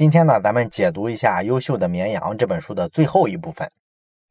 今天呢，咱们解读一下《优秀的绵羊》这本书的最后一部分。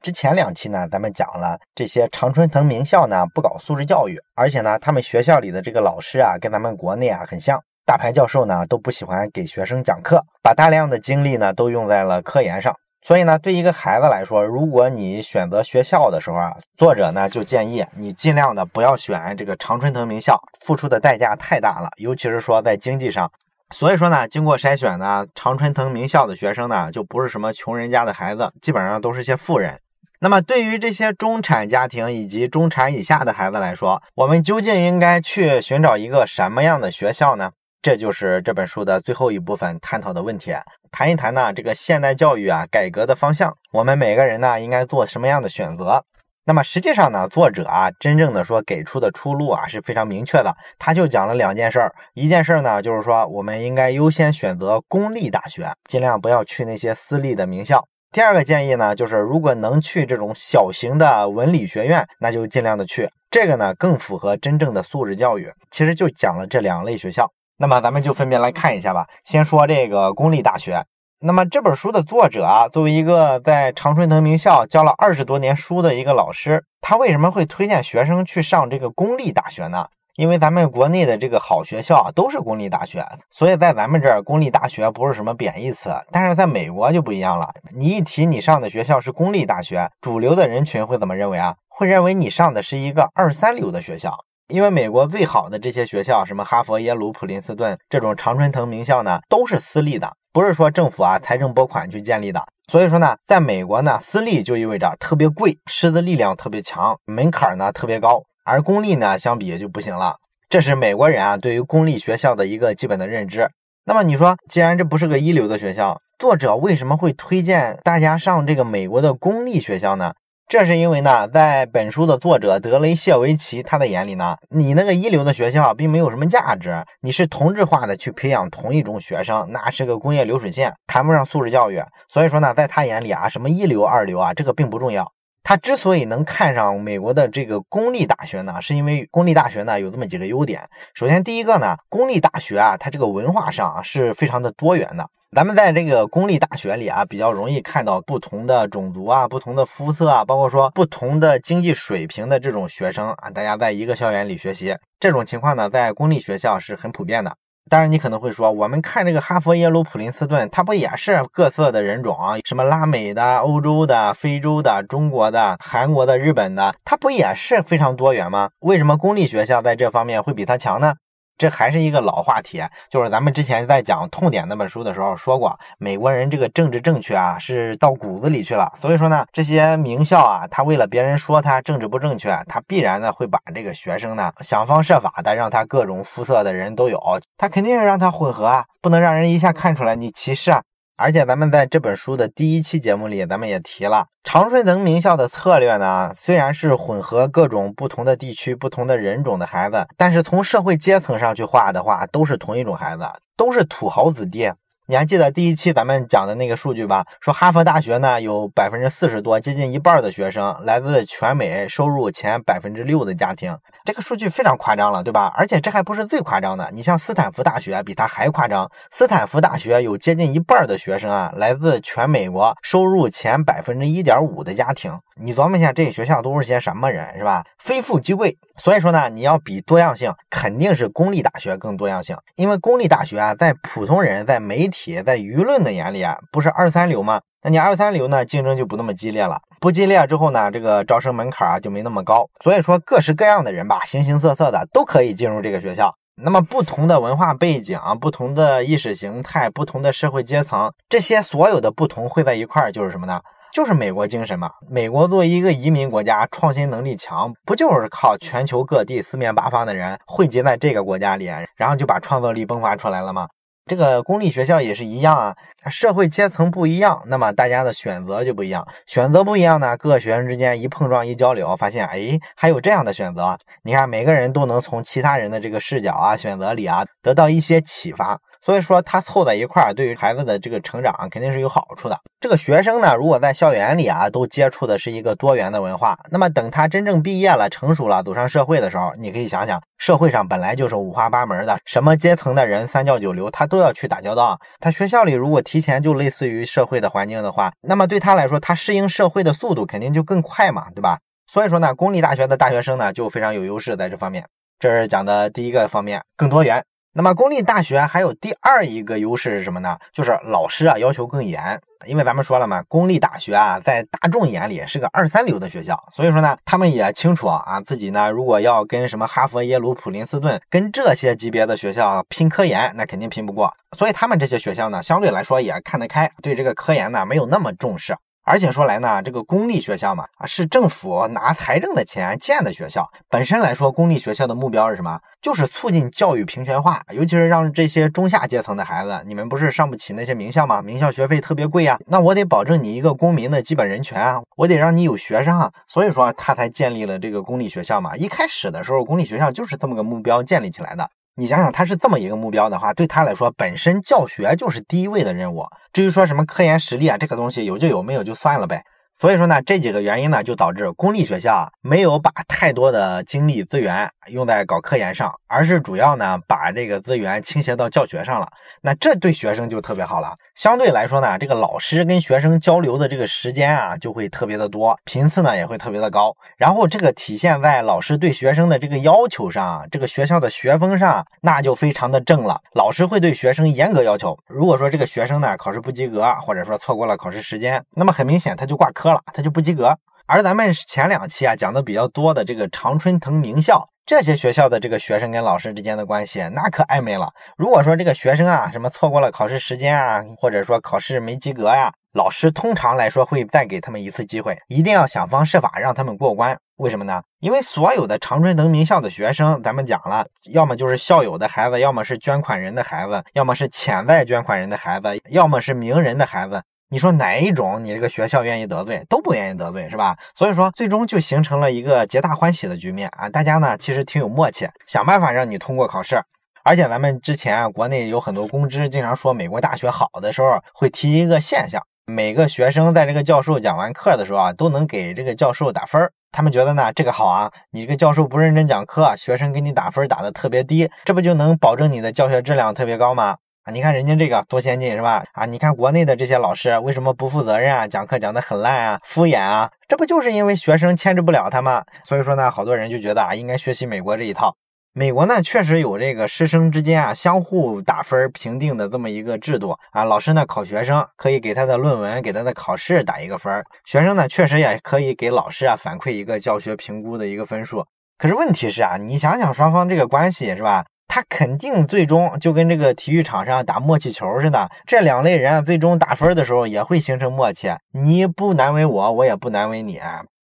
之前两期呢，咱们讲了这些常春藤名校呢不搞素质教育，而且呢，他们学校里的这个老师啊，跟咱们国内啊很像，大牌教授呢都不喜欢给学生讲课，把大量的精力呢都用在了科研上。所以呢，对一个孩子来说，如果你选择学校的时候啊，作者呢就建议你尽量的不要选这个常春藤名校，付出的代价太大了，尤其是说在经济上。所以说呢，经过筛选呢，常春藤名校的学生呢，就不是什么穷人家的孩子，基本上都是些富人。那么对于这些中产家庭以及中产以下的孩子来说，我们究竟应该去寻找一个什么样的学校呢？这就是这本书的最后一部分探讨的问题，谈一谈呢这个现代教育啊改革的方向，我们每个人呢应该做什么样的选择？那么实际上呢，作者啊，真正的说给出的出路啊是非常明确的。他就讲了两件事儿，一件事儿呢，就是说我们应该优先选择公立大学，尽量不要去那些私立的名校。第二个建议呢，就是如果能去这种小型的文理学院，那就尽量的去。这个呢，更符合真正的素质教育。其实就讲了这两类学校。那么咱们就分别来看一下吧。先说这个公立大学。那么这本书的作者啊，作为一个在常春藤名校教了二十多年书的一个老师，他为什么会推荐学生去上这个公立大学呢？因为咱们国内的这个好学校，都是公立大学，所以在咱们这儿公立大学不是什么贬义词。但是在美国就不一样了，你一提你上的学校是公立大学，主流的人群会怎么认为啊？会认为你上的是一个二三流的学校。因为美国最好的这些学校，什么哈佛、耶鲁、普林斯顿这种常春藤名校呢，都是私立的，不是说政府啊财政拨款去建立的。所以说呢，在美国呢，私立就意味着特别贵，师资力量特别强，门槛呢特别高，而公立呢相比就不行了。这是美国人啊对于公立学校的一个基本的认知。那么你说，既然这不是个一流的学校，作者为什么会推荐大家上这个美国的公立学校呢？这是因为呢，在本书的作者德雷谢维奇他的眼里呢，你那个一流的学校并没有什么价值，你是同质化的去培养同一种学生，那是个工业流水线，谈不上素质教育。所以说呢，在他眼里啊，什么一流二流啊，这个并不重要。他之所以能看上美国的这个公立大学呢，是因为公立大学呢有这么几个优点。首先，第一个呢，公立大学啊，它这个文化上是非常的多元的。咱们在这个公立大学里啊，比较容易看到不同的种族啊、不同的肤色啊，包括说不同的经济水平的这种学生啊，大家在一个校园里学习，这种情况呢，在公立学校是很普遍的。当然，你可能会说，我们看这个哈佛、耶鲁、普林斯顿，它不也是各色的人种啊？什么拉美的、欧洲的、非洲的、中国的、韩国的、日本的，它不也是非常多元吗？为什么公立学校在这方面会比它强呢？这还是一个老话题，就是咱们之前在讲《痛点》那本书的时候说过，美国人这个政治正确啊是到骨子里去了。所以说呢，这些名校啊，他为了别人说他政治不正确，他必然呢会把这个学生呢想方设法的让他各种肤色的人都有，他肯定是让他混合啊，不能让人一下看出来你歧视啊。而且咱们在这本书的第一期节目里，咱们也提了常春藤名校的策略呢，虽然是混合各种不同的地区、不同的人种的孩子，但是从社会阶层上去画的话，都是同一种孩子，都是土豪子弟。你还记得第一期咱们讲的那个数据吧？说哈佛大学呢有百分之四十多，接近一半的学生来自全美收入前百分之六的家庭，这个数据非常夸张了，对吧？而且这还不是最夸张的，你像斯坦福大学比它还夸张，斯坦福大学有接近一半的学生啊来自全美国收入前百分之一点五的家庭。你琢磨一下，这学校都是些什么人，是吧？非富即贵。所以说呢，你要比多样性，肯定是公立大学更多样性。因为公立大学啊，在普通人、在媒体、企业在舆论的眼里啊，不是二三流吗？那你二三流呢，竞争就不那么激烈了。不激烈之后呢，这个招生门槛啊就没那么高。所以说，各式各样的人吧，形形色色的都可以进入这个学校。那么，不同的文化背景、不同的意识形态、不同的社会阶层，这些所有的不同汇在一块儿，就是什么呢？就是美国精神嘛。美国作为一个移民国家，创新能力强，不就是靠全球各地四面八方的人汇集在这个国家里，然后就把创造力迸发出来了吗？这个公立学校也是一样啊，社会阶层不一样，那么大家的选择就不一样。选择不一样呢，各个学生之间一碰撞一交流，发现哎，还有这样的选择。你看，每个人都能从其他人的这个视角啊、选择里啊，得到一些启发。所以说他凑在一块儿，对于孩子的这个成长肯定是有好处的。这个学生呢，如果在校园里啊，都接触的是一个多元的文化，那么等他真正毕业了、成熟了，走上社会的时候，你可以想想，社会上本来就是五花八门的，什么阶层的人、三教九流，他都要去打交道。他学校里如果提前就类似于社会的环境的话，那么对他来说，他适应社会的速度肯定就更快嘛，对吧？所以说呢，公立大学的大学生呢，就非常有优势在这方面。这是讲的第一个方面，更多元。那么公立大学还有第二一个优势是什么呢？就是老师啊要求更严，因为咱们说了嘛，公立大学啊在大众眼里是个二三流的学校，所以说呢，他们也清楚啊自己呢如果要跟什么哈佛、耶鲁、普林斯顿跟这些级别的学校拼科研，那肯定拼不过，所以他们这些学校呢相对来说也看得开，对这个科研呢没有那么重视。而且说来呢，这个公立学校嘛，啊是政府拿财政的钱建的学校。本身来说，公立学校的目标是什么？就是促进教育平权化，尤其是让这些中下阶层的孩子，你们不是上不起那些名校吗？名校学费特别贵呀，那我得保证你一个公民的基本人权啊，我得让你有学生啊。所以说他才建立了这个公立学校嘛。一开始的时候，公立学校就是这么个目标建立起来的。你想想，他是这么一个目标的话，对他来说，本身教学就是第一位的任务。至于说什么科研实力啊，这个东西有就有，没有就算了呗。所以说呢，这几个原因呢，就导致公立学校没有把太多的精力资源用在搞科研上，而是主要呢把这个资源倾斜到教学上了。那这对学生就特别好了。相对来说呢，这个老师跟学生交流的这个时间啊，就会特别的多，频次呢也会特别的高。然后这个体现在老师对学生的这个要求上，这个学校的学风上，那就非常的正了。老师会对学生严格要求。如果说这个学生呢考试不及格，或者说错过了考试时间，那么很明显他就挂科。了，他就不及格。而咱们前两期啊讲的比较多的这个常春藤名校，这些学校的这个学生跟老师之间的关系那可暧昧了。如果说这个学生啊什么错过了考试时间啊，或者说考试没及格呀，老师通常来说会再给他们一次机会，一定要想方设法让他们过关。为什么呢？因为所有的常春藤名校的学生，咱们讲了，要么就是校友的孩子，要么是捐款人的孩子，要么是潜在捐款人的孩子，要么是名人的孩子。你说哪一种你这个学校愿意得罪都不愿意得罪是吧？所以说最终就形成了一个皆大欢喜的局面啊！大家呢其实挺有默契，想办法让你通过考试。而且咱们之前啊，国内有很多公知经常说美国大学好的时候，会提一个现象：每个学生在这个教授讲完课的时候啊，都能给这个教授打分他们觉得呢这个好啊，你这个教授不认真讲课，学生给你打分打的特别低，这不就能保证你的教学质量特别高吗？你看人家这个多先进是吧？啊，你看国内的这些老师为什么不负责任啊？讲课讲得很烂啊，敷衍啊，这不就是因为学生牵制不了他吗？所以说呢，好多人就觉得啊，应该学习美国这一套。美国呢，确实有这个师生之间啊相互打分评定的这么一个制度啊。老师呢考学生，可以给他的论文、给他的考试打一个分学生呢确实也可以给老师啊反馈一个教学评估的一个分数。可是问题是啊，你想想双方这个关系是吧？他肯定最终就跟这个体育场上打默契球似的，这两类人最终打分的时候也会形成默契，你不难为我，我也不难为你。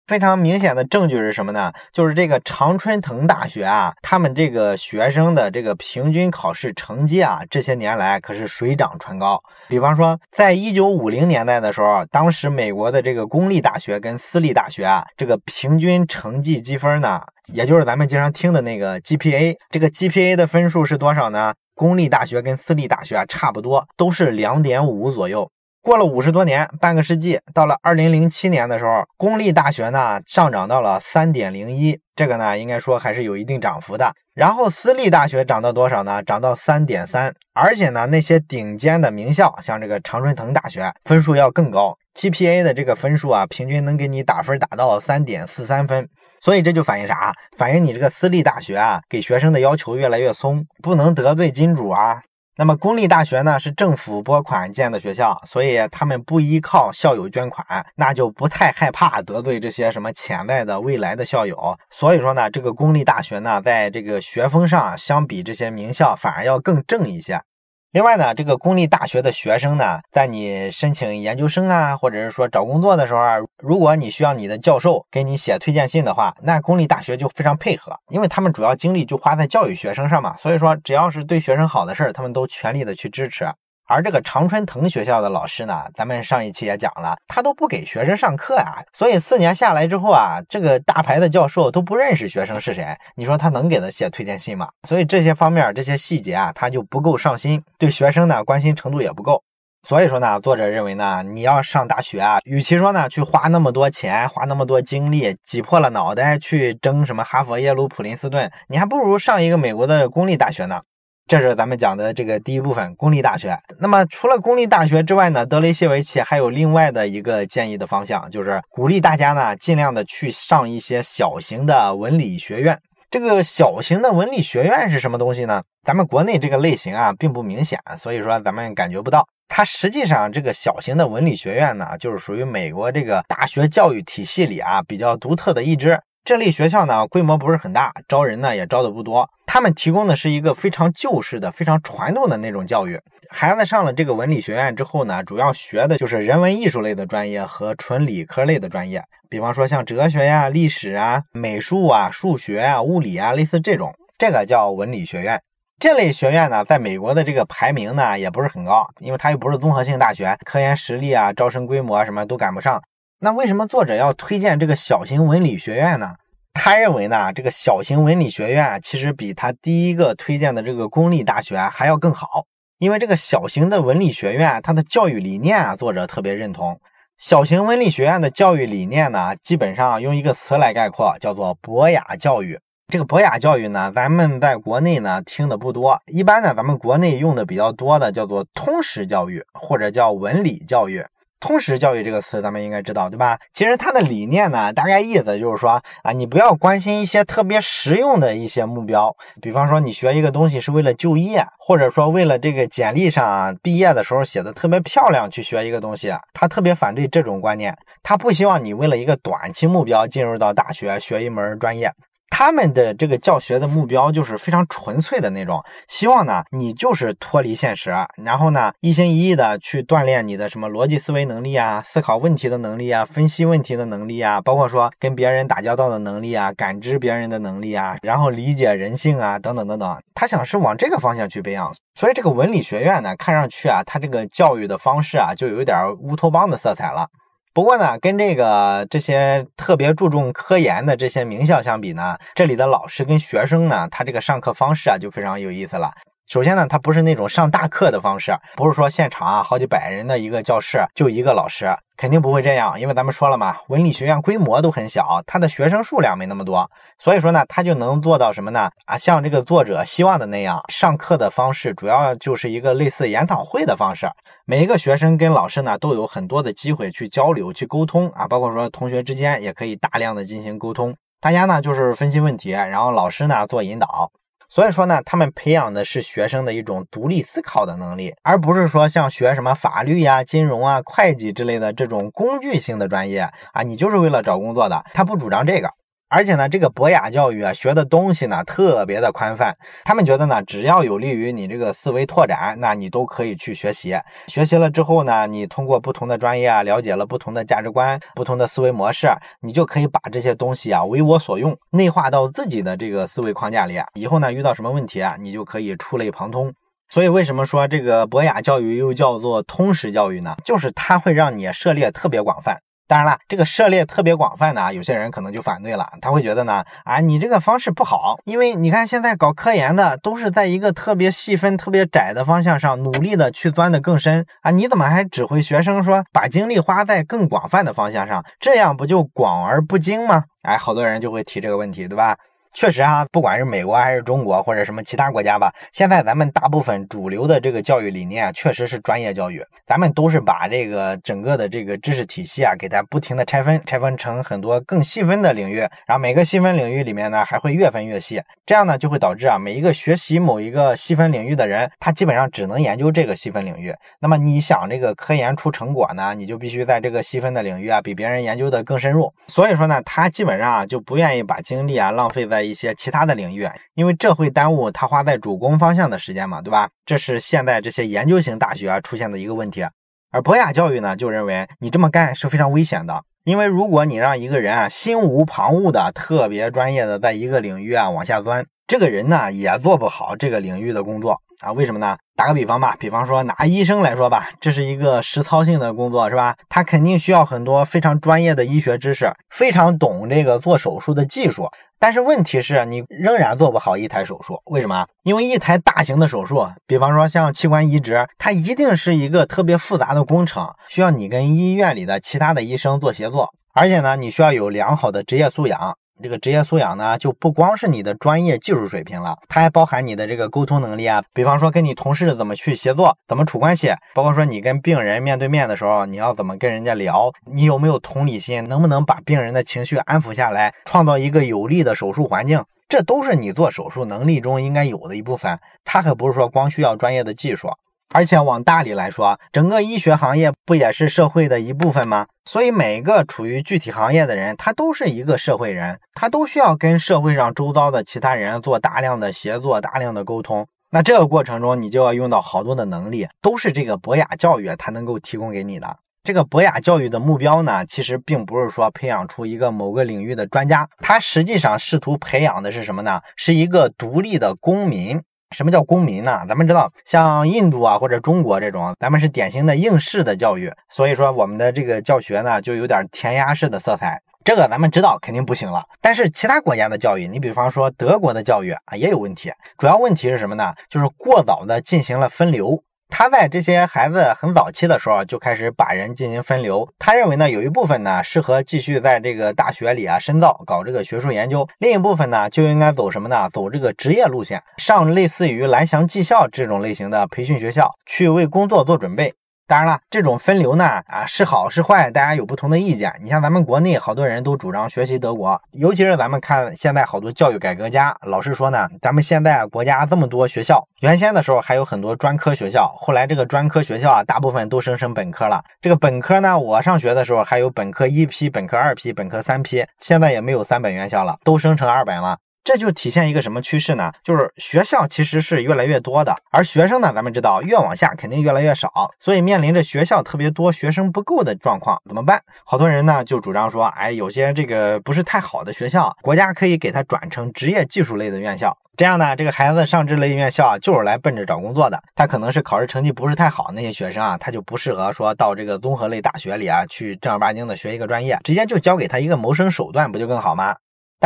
非常明显的证据是什么呢？就是这个常春藤大学啊，他们这个学生的这个平均考试成绩啊，这些年来可是水涨船高。比方说，在一九五零年代的时候，当时美国的这个公立大学跟私立大学啊，这个平均成绩积分呢，也就是咱们经常听的那个 GPA，这个 GPA 的分数是多少呢？公立大学跟私立大学啊，差不多都是两点五左右。过了五十多年，半个世纪，到了二零零七年的时候，公立大学呢上涨到了三点零一，这个呢应该说还是有一定涨幅的。然后私立大学涨到多少呢？涨到三点三，而且呢那些顶尖的名校，像这个常春藤大学，分数要更高，GPA 的这个分数啊，平均能给你打分打到三点四三分。所以这就反映啥？反映你这个私立大学啊，给学生的要求越来越松，不能得罪金主啊。那么公立大学呢是政府拨款建的学校，所以他们不依靠校友捐款，那就不太害怕得罪这些什么潜在的未来的校友。所以说呢，这个公立大学呢，在这个学风上相比这些名校反而要更正一些。另外呢，这个公立大学的学生呢，在你申请研究生啊，或者是说找工作的时候啊，如果你需要你的教授给你写推荐信的话，那公立大学就非常配合，因为他们主要精力就花在教育学生上嘛，所以说只要是对学生好的事儿，他们都全力的去支持。而这个常春藤学校的老师呢，咱们上一期也讲了，他都不给学生上课啊，所以四年下来之后啊，这个大牌的教授都不认识学生是谁，你说他能给他写推荐信吗？所以这些方面这些细节啊，他就不够上心，对学生呢关心程度也不够。所以说呢，作者认为呢，你要上大学啊，与其说呢去花那么多钱，花那么多精力，挤破了脑袋去争什么哈佛、耶鲁、普林斯顿，你还不如上一个美国的公立大学呢。这是咱们讲的这个第一部分，公立大学。那么除了公立大学之外呢，德雷谢维奇还有另外的一个建议的方向，就是鼓励大家呢尽量的去上一些小型的文理学院。这个小型的文理学院是什么东西呢？咱们国内这个类型啊并不明显，所以说咱们感觉不到。它实际上这个小型的文理学院呢，就是属于美国这个大学教育体系里啊比较独特的一支。这类学校呢规模不是很大，招人呢也招的不多。他们提供的是一个非常旧式的、非常传统的那种教育。孩子上了这个文理学院之后呢，主要学的就是人文艺术类的专业和纯理科类的专业，比方说像哲学呀、历史啊、美术啊、数学啊、物理啊，类似这种，这个叫文理学院。这类学院呢，在美国的这个排名呢，也不是很高，因为它又不是综合性大学，科研实力啊、招生规模啊什么都赶不上。那为什么作者要推荐这个小型文理学院呢？他认为呢，这个小型文理学院其实比他第一个推荐的这个公立大学还要更好，因为这个小型的文理学院，它的教育理念啊，作者特别认同。小型文理学院的教育理念呢，基本上用一个词来概括，叫做博雅教育。这个博雅教育呢，咱们在国内呢听的不多，一般呢，咱们国内用的比较多的叫做通识教育，或者叫文理教育。通识教育这个词，咱们应该知道，对吧？其实它的理念呢，大概意思就是说啊，你不要关心一些特别实用的一些目标，比方说你学一个东西是为了就业，或者说为了这个简历上啊毕业的时候写的特别漂亮去学一个东西，他特别反对这种观念，他不希望你为了一个短期目标进入到大学学一门专业。他们的这个教学的目标就是非常纯粹的那种，希望呢你就是脱离现实，然后呢一心一意的去锻炼你的什么逻辑思维能力啊、思考问题的能力啊、分析问题的能力啊，包括说跟别人打交道的能力啊、感知别人的能力啊，然后理解人性啊等等等等。他想是往这个方向去培养，所以这个文理学院呢，看上去啊，他这个教育的方式啊，就有点乌托邦的色彩了。不过呢，跟这个这些特别注重科研的这些名校相比呢，这里的老师跟学生呢，他这个上课方式啊就非常有意思了。首先呢，他不是那种上大课的方式，不是说现场啊好几百人的一个教室就一个老师，肯定不会这样，因为咱们说了嘛，文理学院规模都很小，他的学生数量没那么多，所以说呢，他就能做到什么呢？啊，像这个作者希望的那样，上课的方式主要就是一个类似研讨会的方式，每一个学生跟老师呢都有很多的机会去交流、去沟通啊，包括说同学之间也可以大量的进行沟通，大家呢就是分析问题，然后老师呢做引导。所以说呢，他们培养的是学生的一种独立思考的能力，而不是说像学什么法律呀、金融啊、会计之类的这种工具性的专业啊，你就是为了找工作的。他不主张这个。而且呢，这个博雅教育啊，学的东西呢特别的宽泛。他们觉得呢，只要有利于你这个思维拓展，那你都可以去学习。学习了之后呢，你通过不同的专业啊，了解了不同的价值观、不同的思维模式，你就可以把这些东西啊为我所用，内化到自己的这个思维框架里。以后呢，遇到什么问题啊，你就可以触类旁通。所以为什么说这个博雅教育又叫做通识教育呢？就是它会让你涉猎特别广泛。当然了，这个涉猎特别广泛的啊，有些人可能就反对了。他会觉得呢，啊，你这个方式不好，因为你看现在搞科研的都是在一个特别细分、特别窄的方向上努力的去钻的更深啊，你怎么还指挥学生说把精力花在更广泛的方向上？这样不就广而不精吗？哎，好多人就会提这个问题，对吧？确实啊，不管是美国还是中国或者什么其他国家吧，现在咱们大部分主流的这个教育理念确实是专业教育，咱们都是把这个整个的这个知识体系啊，给它不停的拆分，拆分成很多更细分的领域，然后每个细分领域里面呢，还会越分越细，这样呢就会导致啊，每一个学习某一个细分领域的人，他基本上只能研究这个细分领域。那么你想这个科研出成果呢，你就必须在这个细分的领域啊，比别人研究的更深入。所以说呢，他基本上啊就不愿意把精力啊浪费在。一些其他的领域，因为这会耽误他花在主攻方向的时间嘛，对吧？这是现在这些研究型大学出现的一个问题。而博雅教育呢，就认为你这么干是非常危险的，因为如果你让一个人啊心无旁骛的特别专业的在一个领域啊往下钻。这个人呢也做不好这个领域的工作啊？为什么呢？打个比方吧，比方说拿医生来说吧，这是一个实操性的工作，是吧？他肯定需要很多非常专业的医学知识，非常懂这个做手术的技术。但是问题是你仍然做不好一台手术，为什么？因为一台大型的手术，比方说像器官移植，它一定是一个特别复杂的工程，需要你跟医院里的其他的医生做协作，而且呢，你需要有良好的职业素养。这个职业素养呢，就不光是你的专业技术水平了，它还包含你的这个沟通能力啊。比方说跟你同事怎么去协作，怎么处关系，包括说你跟病人面对面的时候，你要怎么跟人家聊，你有没有同理心，能不能把病人的情绪安抚下来，创造一个有利的手术环境，这都是你做手术能力中应该有的一部分。它可不是说光需要专业的技术。而且往大里来说，整个医学行业不也是社会的一部分吗？所以每个处于具体行业的人，他都是一个社会人，他都需要跟社会上周遭的其他人做大量的协作、大量的沟通。那这个过程中，你就要用到好多的能力，都是这个博雅教育它能够提供给你的。这个博雅教育的目标呢，其实并不是说培养出一个某个领域的专家，它实际上试图培养的是什么呢？是一个独立的公民。什么叫公民呢？咱们知道，像印度啊或者中国这种，咱们是典型的应试的教育，所以说我们的这个教学呢，就有点填鸭式的色彩。这个咱们知道肯定不行了。但是其他国家的教育，你比方说德国的教育啊，也有问题。主要问题是什么呢？就是过早的进行了分流。他在这些孩子很早期的时候就开始把人进行分流。他认为呢，有一部分呢适合继续在这个大学里啊深造，搞这个学术研究；另一部分呢就应该走什么呢？走这个职业路线，上类似于蓝翔技校这种类型的培训学校，去为工作做准备。当然了，这种分流呢，啊是好是坏，大家有不同的意见。你像咱们国内好多人都主张学习德国，尤其是咱们看现在好多教育改革家，老是说呢，咱们现在国家这么多学校，原先的时候还有很多专科学校，后来这个专科学校啊，大部分都升成本科了。这个本科呢，我上学的时候还有本科一批、本科二批、本科三批，现在也没有三本院校了，都升成二本了。这就体现一个什么趋势呢？就是学校其实是越来越多的，而学生呢，咱们知道越往下肯定越来越少，所以面临着学校特别多、学生不够的状况，怎么办？好多人呢就主张说，哎，有些这个不是太好的学校，国家可以给他转成职业技术类的院校，这样呢，这个孩子上这类院校就是来奔着找工作的，他可能是考试成绩不是太好那些学生啊，他就不适合说到这个综合类大学里啊去正儿八经的学一个专业，直接就教给他一个谋生手段，不就更好吗？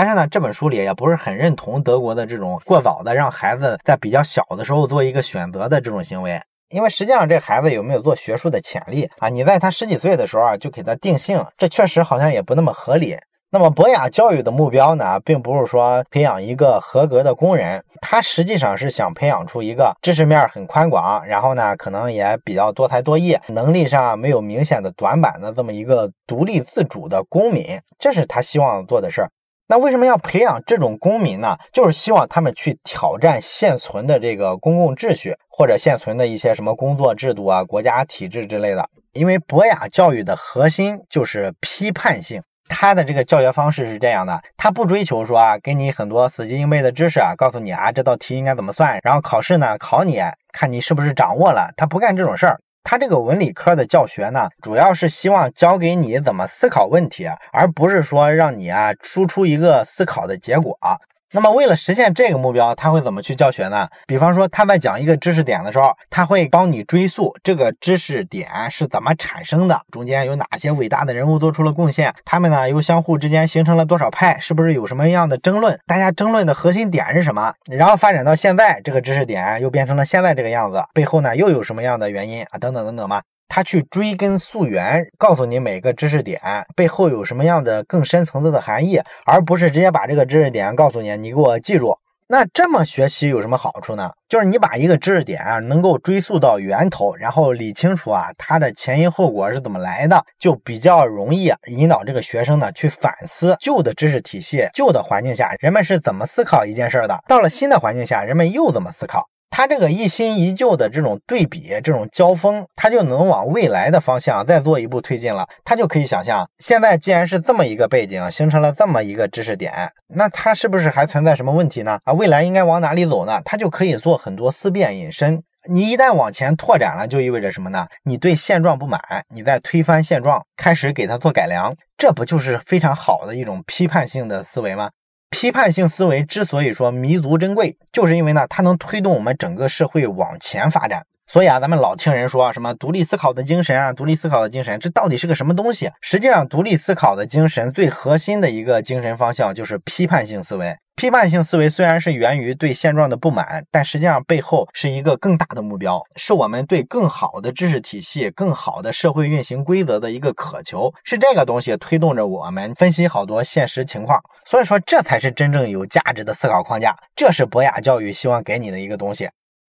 但是呢，这本书里也不是很认同德国的这种过早的让孩子在比较小的时候做一个选择的这种行为，因为实际上这孩子有没有做学术的潜力啊？你在他十几岁的时候啊就给他定性，这确实好像也不那么合理。那么博雅教育的目标呢，并不是说培养一个合格的工人，他实际上是想培养出一个知识面很宽广，然后呢可能也比较多才多艺，能力上没有明显的短板的这么一个独立自主的公民，这是他希望做的事儿。那为什么要培养这种公民呢？就是希望他们去挑战现存的这个公共秩序，或者现存的一些什么工作制度啊、国家体制之类的。因为博雅教育的核心就是批判性，他的这个教学方式是这样的：他不追求说啊，给你很多死记硬背的知识啊，告诉你啊这道题应该怎么算，然后考试呢考你看你是不是掌握了。他不干这种事儿。他这个文理科的教学呢，主要是希望教给你怎么思考问题，而不是说让你啊输出一个思考的结果。那么，为了实现这个目标，他会怎么去教学呢？比方说，他在讲一个知识点的时候，他会帮你追溯这个知识点是怎么产生的，中间有哪些伟大的人物做出了贡献，他们呢又相互之间形成了多少派，是不是有什么样的争论？大家争论的核心点是什么？然后发展到现在，这个知识点又变成了现在这个样子，背后呢又有什么样的原因啊？等等等等嘛。他去追根溯源，告诉你每个知识点背后有什么样的更深层次的含义，而不是直接把这个知识点告诉你，你给我记住。那这么学习有什么好处呢？就是你把一个知识点啊，能够追溯到源头，然后理清楚啊它的前因后果是怎么来的，就比较容易引导这个学生呢去反思旧的知识体系、旧的环境下人们是怎么思考一件事的，到了新的环境下人们又怎么思考。他这个一新一旧的这种对比、这种交锋，他就能往未来的方向再做一步推进了。他就可以想象，现在既然是这么一个背景，形成了这么一个知识点，那它是不是还存在什么问题呢？啊，未来应该往哪里走呢？他就可以做很多思辨引申。你一旦往前拓展了，就意味着什么呢？你对现状不满，你在推翻现状，开始给他做改良，这不就是非常好的一种批判性的思维吗？批判性思维之所以说弥足珍贵，就是因为呢，它能推动我们整个社会往前发展。所以啊，咱们老听人说什么独立思考的精神啊，独立思考的精神，这到底是个什么东西？实际上，独立思考的精神最核心的一个精神方向就是批判性思维。批判性思维虽然是源于对现状的不满，但实际上背后是一个更大的目标，是我们对更好的知识体系、更好的社会运行规则的一个渴求，是这个东西推动着我们分析好多现实情况。所以说，这才是真正有价值的思考框架，这是博雅教育希望给你的一个东西。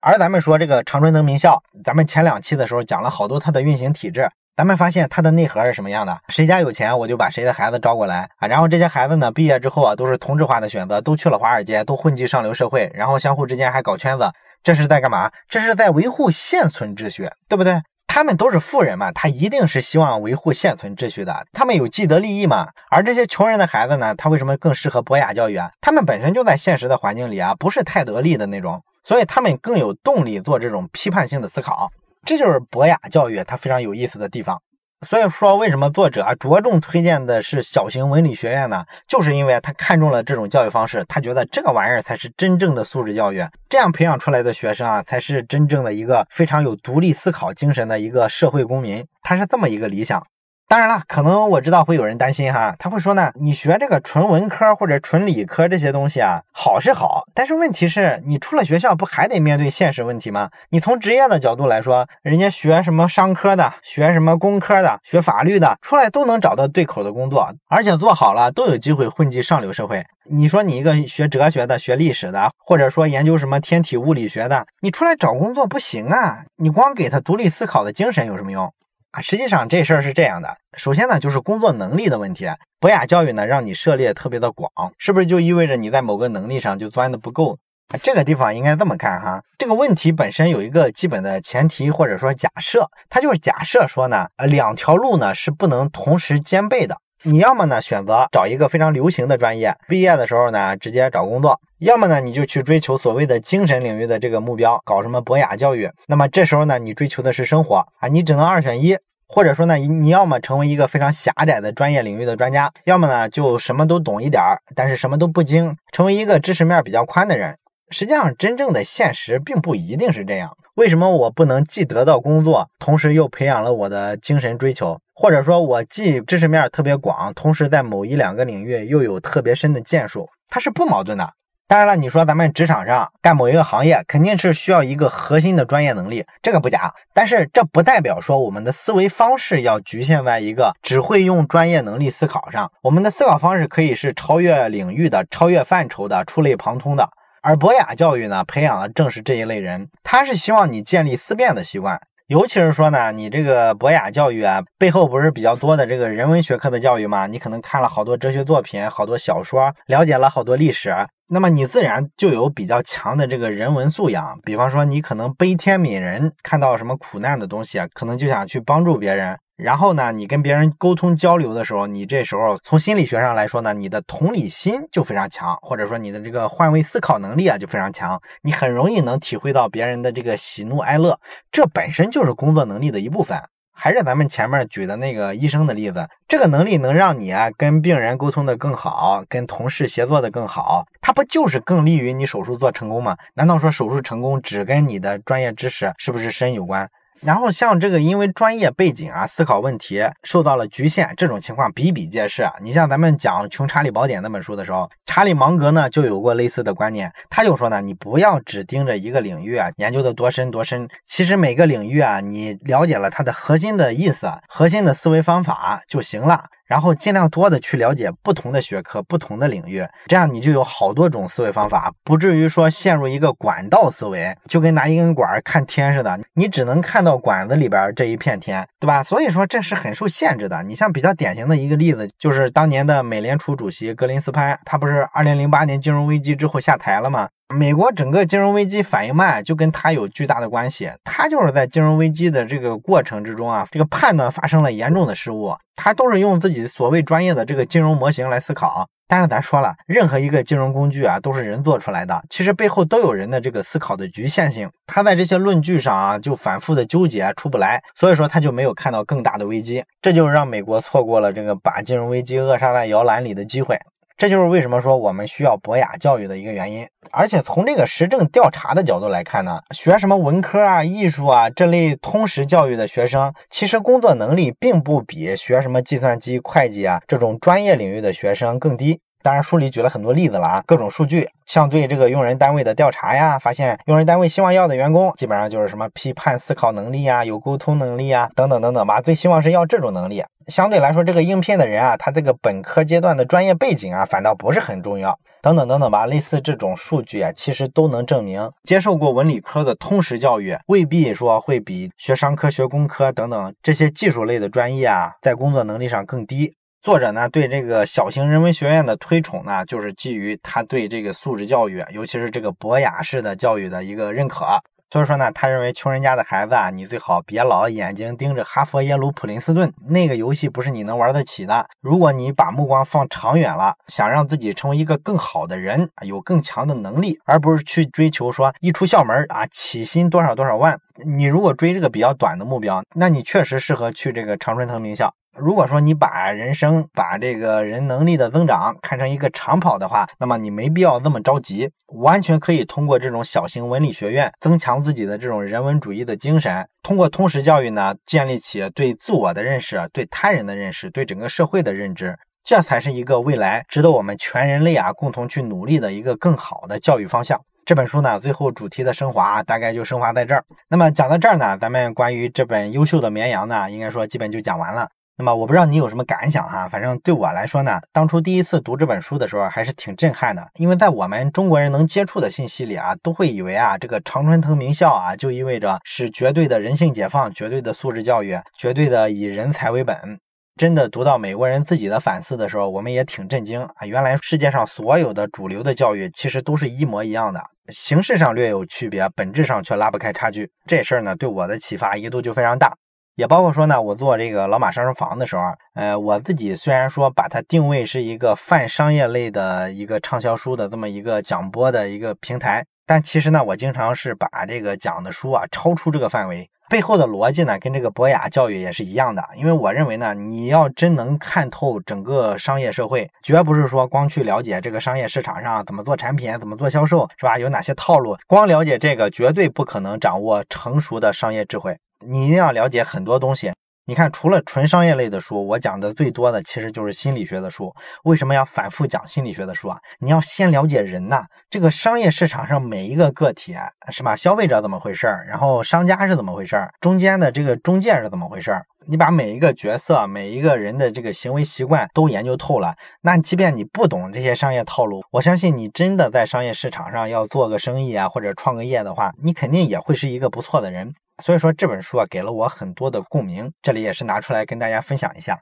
而咱们说这个长春藤名校，咱们前两期的时候讲了好多它的运行体制，咱们发现它的内核是什么样的？谁家有钱，我就把谁的孩子招过来啊，然后这些孩子呢，毕业之后啊，都是同质化的选择，都去了华尔街，都混迹上流社会，然后相互之间还搞圈子，这是在干嘛？这是在维护现存秩序，对不对？他们都是富人嘛，他一定是希望维护现存秩序的，他们有既得利益嘛。而这些穷人的孩子呢，他为什么更适合博雅教育啊？他们本身就在现实的环境里啊，不是太得利的那种。所以他们更有动力做这种批判性的思考，这就是博雅教育它非常有意思的地方。所以说，为什么作者啊着重推荐的是小型文理学院呢？就是因为他看中了这种教育方式，他觉得这个玩意儿才是真正的素质教育，这样培养出来的学生啊，才是真正的一个非常有独立思考精神的一个社会公民，他是这么一个理想。当然了，可能我知道会有人担心哈，他会说呢，你学这个纯文科或者纯理科这些东西啊，好是好，但是问题是你出了学校不还得面对现实问题吗？你从职业的角度来说，人家学什么商科的，学什么工科的，学法律的，出来都能找到对口的工作，而且做好了都有机会混迹上流社会。你说你一个学哲学的、学历史的，或者说研究什么天体物理学的，你出来找工作不行啊，你光给他独立思考的精神有什么用？实际上这事儿是这样的。首先呢，就是工作能力的问题。博雅教育呢，让你涉猎特别的广，是不是就意味着你在某个能力上就钻的不够？这个地方应该这么看哈。这个问题本身有一个基本的前提或者说假设，它就是假设说呢，呃，两条路呢是不能同时兼备的。你要么呢选择找一个非常流行的专业，毕业的时候呢直接找工作；要么呢你就去追求所谓的精神领域的这个目标，搞什么博雅教育。那么这时候呢你追求的是生活啊，你只能二选一，或者说呢你要么成为一个非常狭窄的专业领域的专家，要么呢就什么都懂一点儿，但是什么都不精，成为一个知识面比较宽的人。实际上真正的现实并不一定是这样。为什么我不能既得到工作，同时又培养了我的精神追求？或者说，我既知识面特别广，同时在某一两个领域又有特别深的建树，它是不矛盾的。当然了，你说咱们职场上干某一个行业，肯定是需要一个核心的专业能力，这个不假。但是这不代表说我们的思维方式要局限在一个只会用专业能力思考上。我们的思考方式可以是超越领域的、超越范畴的、触类旁通的。而博雅教育呢，培养的正是这一类人，他是希望你建立思辨的习惯。尤其是说呢，你这个博雅教育啊，背后不是比较多的这个人文学科的教育吗？你可能看了好多哲学作品，好多小说，了解了好多历史，那么你自然就有比较强的这个人文素养。比方说，你可能悲天悯人，看到什么苦难的东西啊，可能就想去帮助别人。然后呢，你跟别人沟通交流的时候，你这时候从心理学上来说呢，你的同理心就非常强，或者说你的这个换位思考能力啊就非常强，你很容易能体会到别人的这个喜怒哀乐，这本身就是工作能力的一部分。还是咱们前面举的那个医生的例子，这个能力能让你啊跟病人沟通的更好，跟同事协作的更好，它不就是更利于你手术做成功吗？难道说手术成功只跟你的专业知识是不是深有关？然后像这个，因为专业背景啊，思考问题受到了局限，这种情况比比皆是。你像咱们讲《穷查理宝典》那本书的时候，查理芒格呢就有过类似的观念，他就说呢，你不要只盯着一个领域啊，研究的多深多深，其实每个领域啊，你了解了它的核心的意思、核心的思维方法就行了。然后尽量多的去了解不同的学科、不同的领域，这样你就有好多种思维方法，不至于说陷入一个管道思维，就跟拿一根管看天似的，你只能看到管子里边这一片天，对吧？所以说这是很受限制的。你像比较典型的一个例子，就是当年的美联储主席格林斯潘，他不是二零零八年金融危机之后下台了吗？美国整个金融危机反应慢，就跟他有巨大的关系。他就是在金融危机的这个过程之中啊，这个判断发生了严重的失误。他都是用自己所谓专业的这个金融模型来思考。但是咱说了，任何一个金融工具啊，都是人做出来的，其实背后都有人的这个思考的局限性。他在这些论据上啊，就反复的纠结出不来，所以说他就没有看到更大的危机，这就让美国错过了这个把金融危机扼杀在摇篮里的机会。这就是为什么说我们需要博雅教育的一个原因。而且从这个实证调查的角度来看呢，学什么文科啊、艺术啊这类通识教育的学生，其实工作能力并不比学什么计算机、会计啊这种专业领域的学生更低。当然，书里举了很多例子了啊，各种数据，像对这个用人单位的调查呀，发现用人单位希望要的员工，基本上就是什么批判思考能力啊，有沟通能力啊，等等等等吧，最希望是要这种能力。相对来说，这个应聘的人啊，他这个本科阶段的专业背景啊，反倒不是很重要，等等等等吧。类似这种数据啊，其实都能证明，接受过文理科的通识教育，未必说会比学商科学工科等等这些技术类的专业啊，在工作能力上更低。作者呢对这个小型人文学院的推崇呢，就是基于他对这个素质教育，尤其是这个博雅式的教育的一个认可。所以说呢，他认为穷人家的孩子啊，你最好别老眼睛盯着哈佛、耶鲁、普林斯顿那个游戏，不是你能玩得起的。如果你把目光放长远了，想让自己成为一个更好的人，有更强的能力，而不是去追求说一出校门啊起薪多少多少万。你如果追这个比较短的目标，那你确实适合去这个常春藤名校。如果说你把人生、把这个人能力的增长看成一个长跑的话，那么你没必要这么着急，完全可以通过这种小型文理学院增强自己的这种人文主义的精神，通过通识教育呢，建立起对自我的认识、对他人的认识、对整个社会的认知，这才是一个未来值得我们全人类啊共同去努力的一个更好的教育方向。这本书呢，最后主题的升华大概就升华在这儿。那么讲到这儿呢，咱们关于这本优秀的绵羊呢，应该说基本就讲完了。那么我不知道你有什么感想哈，反正对我来说呢，当初第一次读这本书的时候还是挺震撼的，因为在我们中国人能接触的信息里啊，都会以为啊，这个常春藤名校啊，就意味着是绝对的人性解放、绝对的素质教育、绝对的以人才为本。真的读到美国人自己的反思的时候，我们也挺震惊啊，原来世界上所有的主流的教育其实都是一模一样的，形式上略有区别，本质上却拉不开差距。这事儿呢，对我的启发一度就非常大。也包括说呢，我做这个老马上书房的时候，呃，我自己虽然说把它定位是一个泛商业类的一个畅销书的这么一个讲播的一个平台，但其实呢，我经常是把这个讲的书啊超出这个范围，背后的逻辑呢，跟这个博雅教育也是一样的。因为我认为呢，你要真能看透整个商业社会，绝不是说光去了解这个商业市场上怎么做产品、怎么做销售，是吧？有哪些套路，光了解这个绝对不可能掌握成熟的商业智慧。你一定要了解很多东西。你看，除了纯商业类的书，我讲的最多的其实就是心理学的书。为什么要反复讲心理学的书啊？你要先了解人呐，这个商业市场上每一个个体是吧？消费者怎么回事儿？然后商家是怎么回事儿？中间的这个中介是怎么回事儿？你把每一个角色、每一个人的这个行为习惯都研究透了，那即便你不懂这些商业套路，我相信你真的在商业市场上要做个生意啊，或者创个业的话，你肯定也会是一个不错的人。所以说这本书啊，给了我很多的共鸣，这里也是拿出来跟大家分享一下。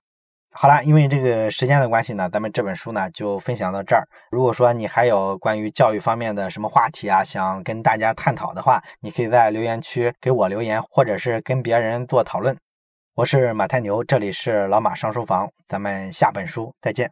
好了，因为这个时间的关系呢，咱们这本书呢就分享到这儿。如果说你还有关于教育方面的什么话题啊，想跟大家探讨的话，你可以在留言区给我留言，或者是跟别人做讨论。我是马太牛，这里是老马上书房，咱们下本书再见。